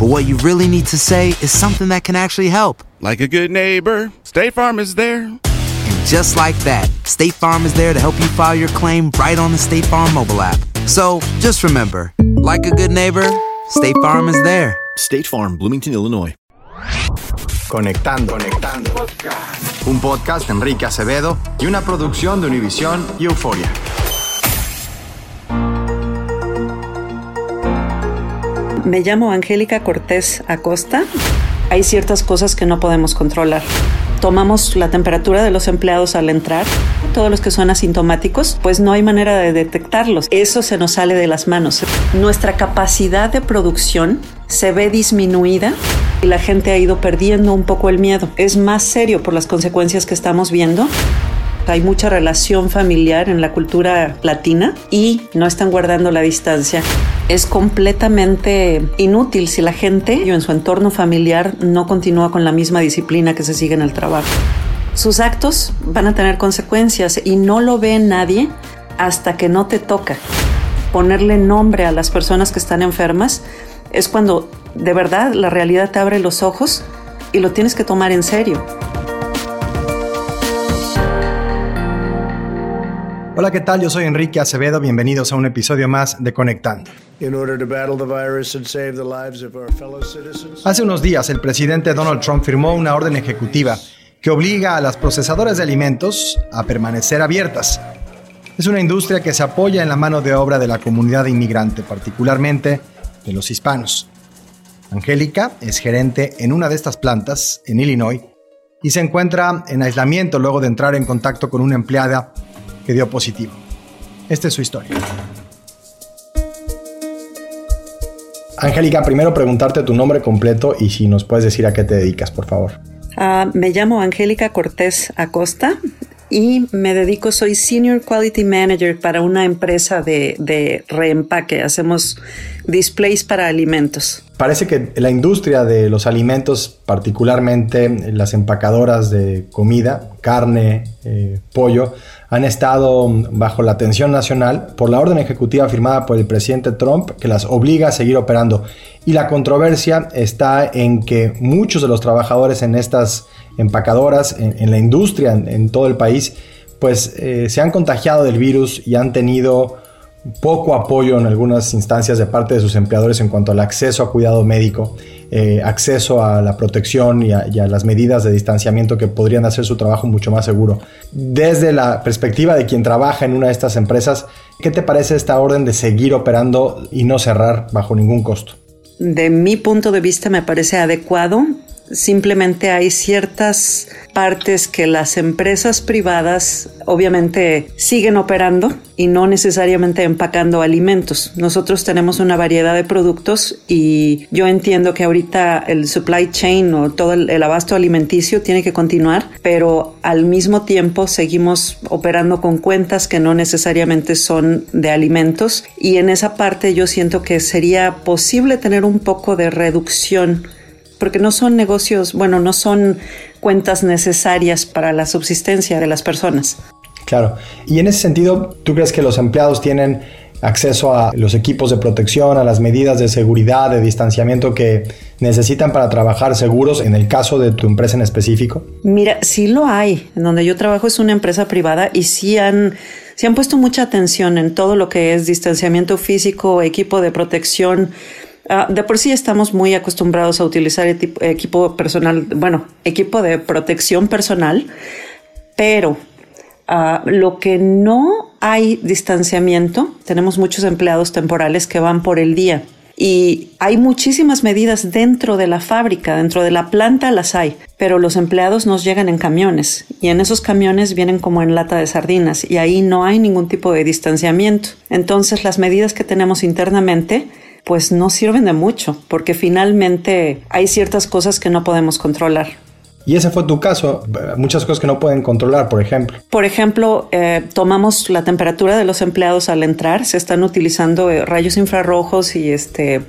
but what you really need to say is something that can actually help. Like a good neighbor, State Farm is there. And just like that, State Farm is there to help you file your claim right on the State Farm mobile app. So just remember, like a good neighbor, State Farm is there. State Farm, Bloomington, Illinois. Conectando, conectando. Un podcast de Enrique Acevedo y una producción de Univisión y Euforia. Me llamo Angélica Cortés Acosta. Hay ciertas cosas que no podemos controlar. Tomamos la temperatura de los empleados al entrar. Todos los que son asintomáticos, pues no hay manera de detectarlos. Eso se nos sale de las manos. Nuestra capacidad de producción se ve disminuida y la gente ha ido perdiendo un poco el miedo. Es más serio por las consecuencias que estamos viendo. Hay mucha relación familiar en la cultura latina y no están guardando la distancia. Es completamente inútil si la gente o en su entorno familiar no continúa con la misma disciplina que se sigue en el trabajo. Sus actos van a tener consecuencias y no lo ve nadie hasta que no te toca. Ponerle nombre a las personas que están enfermas es cuando de verdad la realidad te abre los ojos y lo tienes que tomar en serio. Hola, ¿qué tal? Yo soy Enrique Acevedo. Bienvenidos a un episodio más de Conectando. Hace unos días, el presidente Donald Trump firmó una orden ejecutiva que obliga a las procesadoras de alimentos a permanecer abiertas. Es una industria que se apoya en la mano de obra de la comunidad inmigrante, particularmente de los hispanos. Angélica es gerente en una de estas plantas, en Illinois, y se encuentra en aislamiento luego de entrar en contacto con una empleada que dio positivo. Esta es su historia. Angélica, primero preguntarte tu nombre completo y si nos puedes decir a qué te dedicas, por favor. Ah, me llamo Angélica Cortés Acosta y me dedico, soy Senior Quality Manager para una empresa de, de reempaque. Hacemos displays para alimentos. Parece que la industria de los alimentos, particularmente las empacadoras de comida, carne, eh, pollo, han estado bajo la atención nacional por la orden ejecutiva firmada por el presidente Trump que las obliga a seguir operando. Y la controversia está en que muchos de los trabajadores en estas empacadoras, en, la industria, en, en, todo el país, pues eh, se han contagiado del virus y han tenido poco apoyo en algunas instancias de parte de sus empleadores en cuanto al acceso a cuidado médico, eh, acceso a la protección y a, y a, las medidas de distanciamiento que podrían hacer su trabajo mucho más seguro. Desde la perspectiva de quien trabaja en una de estas empresas, ¿qué te parece esta orden de seguir operando y no cerrar bajo ningún costo? De mi punto de vista me parece adecuado Simplemente hay ciertas partes que las empresas privadas obviamente siguen operando y no necesariamente empacando alimentos. Nosotros tenemos una variedad de productos y yo entiendo que ahorita el supply chain o todo el, el abasto alimenticio tiene que continuar, pero al mismo tiempo seguimos operando con cuentas que no necesariamente son de alimentos y en esa parte yo siento que sería posible tener un poco de reducción porque no son negocios, bueno, no son cuentas necesarias para la subsistencia de las personas. Claro. Y en ese sentido, ¿tú crees que los empleados tienen acceso a los equipos de protección, a las medidas de seguridad, de distanciamiento que necesitan para trabajar seguros en el caso de tu empresa en específico? Mira, sí lo hay. En donde yo trabajo es una empresa privada y sí han, sí han puesto mucha atención en todo lo que es distanciamiento físico, equipo de protección. Uh, de por sí estamos muy acostumbrados a utilizar equipo personal, bueno, equipo de protección personal, pero Uh, lo que no hay distanciamiento, tenemos muchos empleados temporales que van por el día y hay muchísimas medidas dentro de la fábrica, dentro de la planta las hay, pero los empleados nos llegan en camiones y en esos camiones vienen como en lata de sardinas y ahí no hay ningún tipo de distanciamiento. Entonces las medidas que tenemos internamente pues no sirven de mucho porque finalmente hay ciertas cosas que no podemos controlar. Y ese fue tu caso, muchas cosas que no pueden controlar, por ejemplo. Por ejemplo, eh, tomamos la temperatura de los empleados al entrar, se están utilizando eh, rayos infrarrojos y este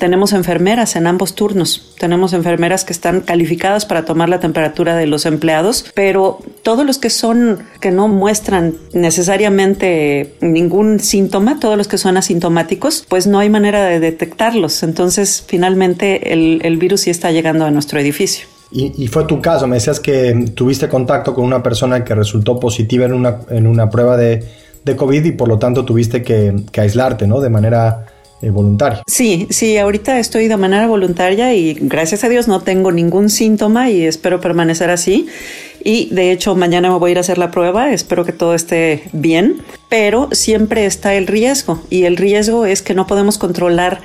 tenemos enfermeras en ambos turnos. Tenemos enfermeras que están calificadas para tomar la temperatura de los empleados, pero todos los que son, que no muestran necesariamente ningún síntoma, todos los que son asintomáticos, pues no hay manera de detectarlos. Entonces, finalmente, el, el virus sí está llegando a nuestro edificio. Y, fue tu caso, me decías que tuviste contacto con una persona que resultó positiva en una, en una prueba de, de COVID y por lo tanto tuviste que, que aislarte, ¿no? De manera eh, voluntaria. Sí, sí, ahorita estoy de manera voluntaria y gracias a Dios no tengo ningún síntoma y espero permanecer así. Y de hecho mañana me voy a ir a hacer la prueba, espero que todo esté bien, pero siempre está el riesgo y el riesgo es que no podemos controlar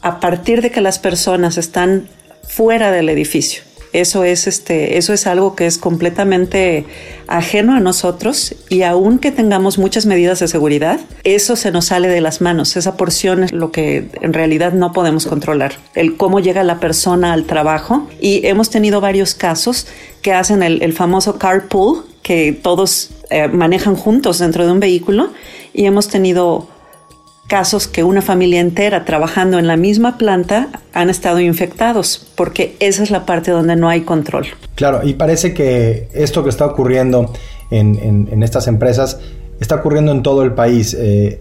a partir de que las personas están fuera del edificio. Eso es, este, eso es algo que es completamente ajeno a nosotros y aunque tengamos muchas medidas de seguridad, eso se nos sale de las manos. Esa porción es lo que en realidad no podemos controlar. El cómo llega la persona al trabajo y hemos tenido varios casos que hacen el, famoso carpool, que todos eh, manejan juntos dentro de un vehículo y hemos tenido casos que una familia entera trabajando en la misma planta han estado infectados, porque esa es la parte donde no hay control. Claro, y parece que esto que está ocurriendo en, estas empresas está ocurriendo en todo el país. Eh,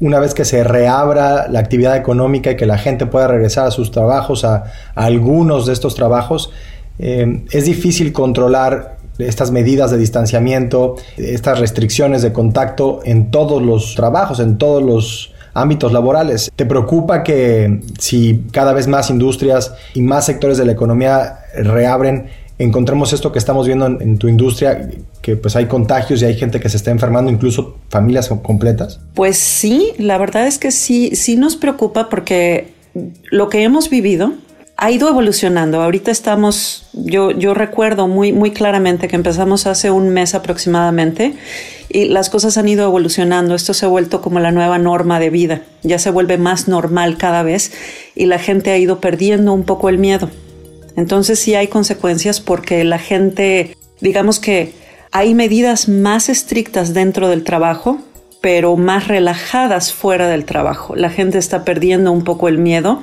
una vez que se reabra la actividad económica y que la gente pueda regresar a sus trabajos, a, algunos de estos trabajos, eh, es difícil controlar estas medidas de distanciamiento, estas restricciones de contacto en todos los trabajos, en todos los ámbitos laborales. ¿Te preocupa que si cada vez más industrias y más sectores de la economía reabren, encontremos esto que estamos viendo en, tu industria, que pues hay contagios y hay gente que se está enfermando, incluso familias completas? Pues sí, la verdad es que sí, sí nos preocupa porque lo que hemos vivido ha ido evolucionando. Ahorita estamos, yo, yo recuerdo muy, muy claramente que empezamos hace un mes aproximadamente y las cosas han ido evolucionando. Esto se ha vuelto como la nueva norma de vida. Ya se vuelve más normal cada vez y la gente ha ido perdiendo un poco el miedo. Entonces sí hay consecuencias porque la gente, digamos que hay medidas más estrictas dentro del trabajo, pero más relajadas fuera del trabajo. La gente está perdiendo un poco el miedo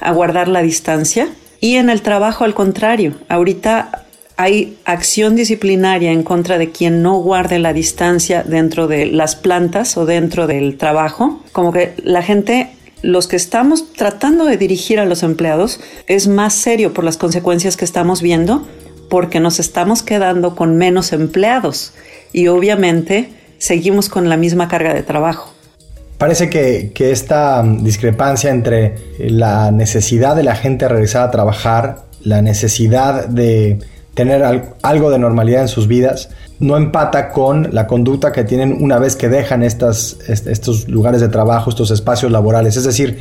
a guardar la distancia. Y en el trabajo, al contrario, ahorita hay acción disciplinaria en contra de quien no guarde la distancia dentro de las plantas o dentro del trabajo. Como que la gente los que estamos tratando de dirigir a los empleados es más serio por las consecuencias que estamos viendo porque nos estamos quedando con menos empleados y obviamente seguimos con la misma carga de trabajo. Parece que, esta mm, discrepancia entre la necesidad de la gente regresar a trabajar, la necesidad de tener algo de normalidad en sus vidas, no empata con la conducta que tienen una vez que dejan estos lugares de trabajo, estos espacios laborales. Es decir,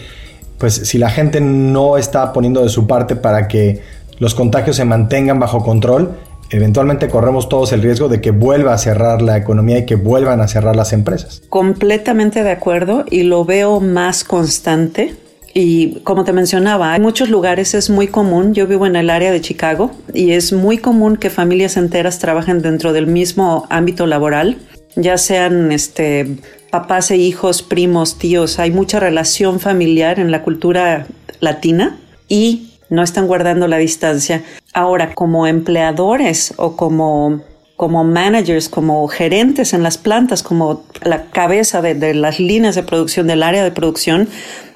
pues si la gente no está poniendo de su parte para que los contagios se mantengan bajo control, eventualmente corremos todos el riesgo de que vuelva a cerrar la economía y que vuelvan a cerrar las empresas. Completamente de acuerdo y lo veo más constante. Y como te mencionaba, en muchos lugares es muy común, yo vivo en el área de Chicago y es muy común que familias enteras trabajen dentro del mismo ámbito laboral, ya sean este, papás e hijos, primos, tíos, hay mucha relación familiar en la cultura latina y no están guardando la distancia. Ahora, como empleadores o como, como managers, como gerentes en las plantas, como la cabeza de, las líneas de producción, del área de producción,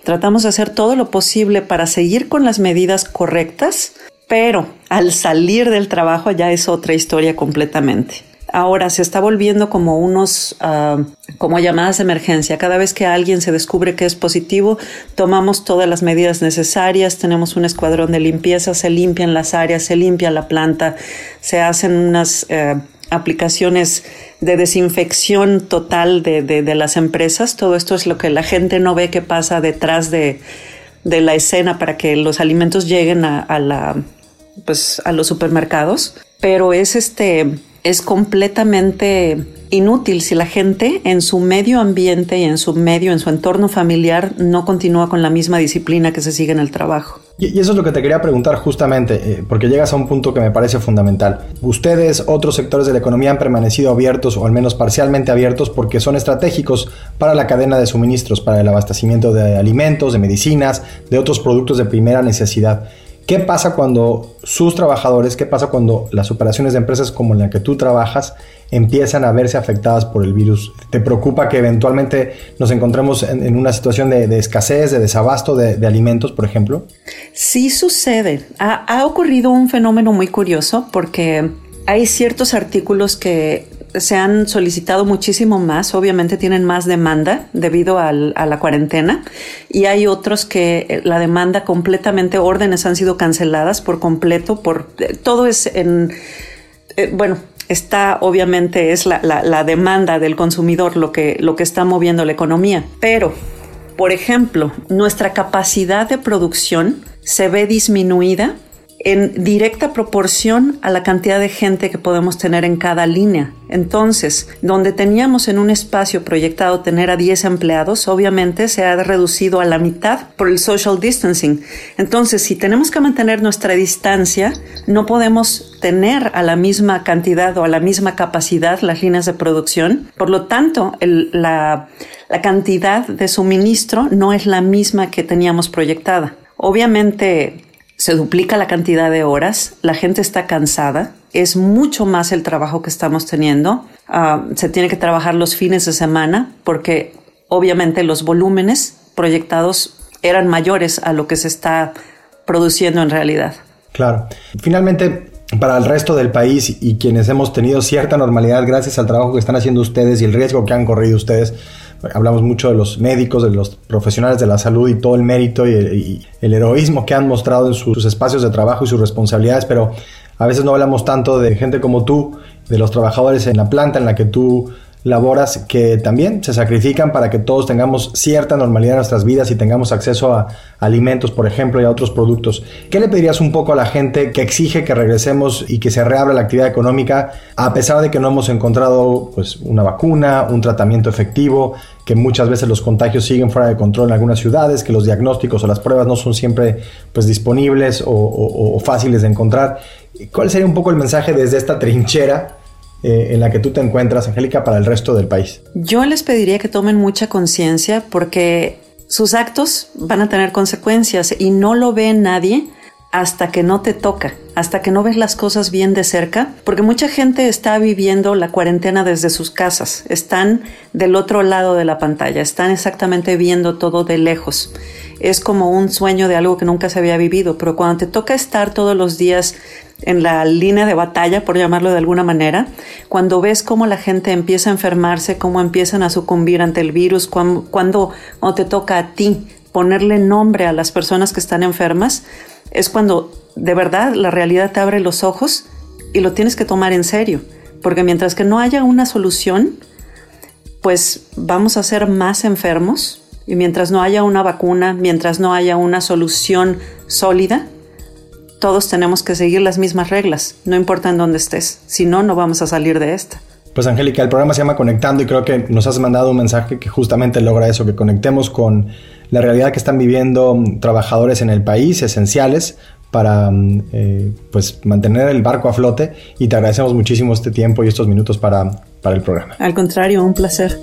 tratamos de hacer todo lo posible para seguir con las medidas correctas, pero al salir del trabajo ya es otra historia completamente. Ahora se está volviendo como unos, uh, como llamadas de emergencia. Cada vez que alguien se descubre que es positivo, tomamos todas las medidas necesarias, tenemos un escuadrón de limpieza, se limpian las áreas, se limpia la planta, se hacen unas uh, aplicaciones de desinfección total de, de, de, las empresas. Todo esto es lo que la gente no ve que pasa detrás de, de la escena para que los alimentos lleguen a, a, la, pues, a los supermercados. Pero es este es completamente inútil si la gente en su medio ambiente y en su medio, en su entorno familiar, no continúa con la misma disciplina que se sigue en el trabajo. Y, eso es lo que te quería preguntar justamente, eh, porque llegas a un punto que me parece fundamental. Ustedes, otros sectores de la economía han permanecido abiertos o al menos parcialmente abiertos porque son estratégicos para la cadena de suministros, para el abastecimiento de alimentos, de medicinas, de otros productos de primera necesidad. ¿Qué pasa cuando sus trabajadores, qué pasa cuando las operaciones de empresas como la que tú trabajas empiezan a verse afectadas por el virus? ¿Te preocupa que eventualmente nos encontremos en, una situación de, escasez, de desabasto de, alimentos, por ejemplo? Sí sucede. Ha ocurrido un fenómeno muy curioso porque hay ciertos artículos que se han solicitado muchísimo más, obviamente tienen más demanda debido a la cuarentena y hay otros que eh, la demanda completamente, órdenes han sido canceladas por completo, por eh, todo es en, eh, bueno, está obviamente es la, la, la, demanda del consumidor lo que, lo que está moviendo la economía, pero por ejemplo, nuestra capacidad de producción se ve disminuida en directa proporción a la cantidad de gente que podemos tener en cada línea. Entonces, donde teníamos en un espacio proyectado tener a 10 empleados, obviamente se ha reducido a la mitad por el social distancing. Entonces, si tenemos que mantener nuestra distancia, no podemos tener a la misma cantidad o a la misma capacidad las líneas de producción. Por lo tanto, el, la, la cantidad de suministro no es la misma que teníamos proyectada. Obviamente, se duplica la cantidad de horas, la gente está cansada, es mucho más el trabajo que estamos teniendo, uh, se tiene que trabajar los fines de semana porque obviamente los volúmenes proyectados eran mayores a lo que se está produciendo en realidad. Claro. Finalmente, para el resto del país y quienes hemos tenido cierta normalidad gracias al trabajo que están haciendo ustedes y el riesgo que han corrido ustedes, hablamos mucho de los médicos, de los profesionales de la salud y todo el mérito y el, heroísmo que han mostrado en sus espacios de trabajo y sus responsabilidades, pero a veces no hablamos tanto de gente como tú, de los trabajadores en la planta en la que tú laboras que también se sacrifican para que todos tengamos cierta normalidad en nuestras vidas y tengamos acceso a alimentos, por ejemplo, y a otros productos. ¿Qué le pedirías un poco a la gente que exige que regresemos y que se reabra la actividad económica a pesar de que no hemos encontrado pues, una vacuna, un tratamiento efectivo, que muchas veces los contagios siguen fuera de control en algunas ciudades, que los diagnósticos o las pruebas no son siempre pues, disponibles o, o, fáciles de encontrar? ¿Cuál sería un poco el mensaje desde esta trinchera? eh, en la que tú te encuentras, Angélica, para el resto del país? Yo les pediría que tomen mucha conciencia porque sus actos van a tener consecuencias y no lo ve nadie hasta que no te toca, hasta que no ves las cosas bien de cerca, porque mucha gente está viviendo la cuarentena desde sus casas, están del otro lado de la pantalla, están exactamente viendo todo de lejos. Es como un sueño de algo que nunca se había vivido, pero cuando te toca estar todos los días en la línea de batalla, por llamarlo de alguna manera, cuando ves cómo la gente empieza a enfermarse, cómo empiezan a sucumbir ante el virus, cuando, cuando, te toca a ti ponerle nombre a las personas que están enfermas, es cuando de verdad la realidad te abre los ojos y lo tienes que tomar en serio, porque mientras que no haya una solución, pues vamos a ser más enfermos. Y mientras no haya una vacuna, mientras no haya una solución sólida, todos tenemos que seguir las mismas reglas, no importa en dónde estés, si no, no vamos a salir de esta. Pues Angélica, el programa se llama Conectando y creo que nos has mandado un mensaje que justamente logra eso, que conectemos con la realidad que están viviendo mm, trabajadores en el país, esenciales, para mm, eh, pues mantener el barco a flote y te agradecemos muchísimo este tiempo y estos minutos para, para el programa. Al contrario, un placer.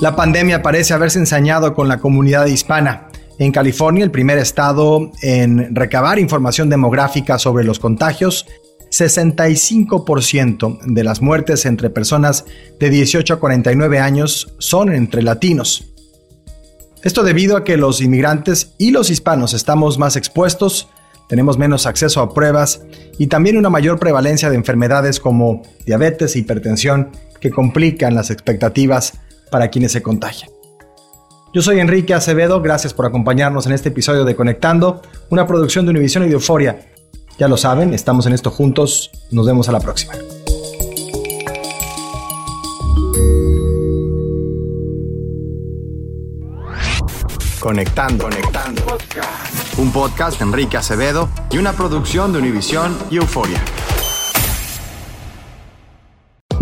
La pandemia parece haberse ensañado con la comunidad hispana. En California, el primer estado en recabar información demográfica sobre los contagios, 65% de las muertes entre personas de 18 a 49 años son entre latinos. Esto debido a que los inmigrantes y los hispanos estamos más expuestos, tenemos menos acceso a pruebas y también una mayor prevalencia de enfermedades como diabetes e hipertensión que complican las expectativas para quienes se contagian. Yo soy Enrique Acevedo, gracias por acompañarnos en este episodio de Conectando, una producción de Univision y de Euforia. Ya lo saben, estamos en esto juntos. Nos vemos a la próxima. Conectando, conectando. Un podcast de Enrique Acevedo y una producción de Univision y Euforia.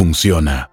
funciona.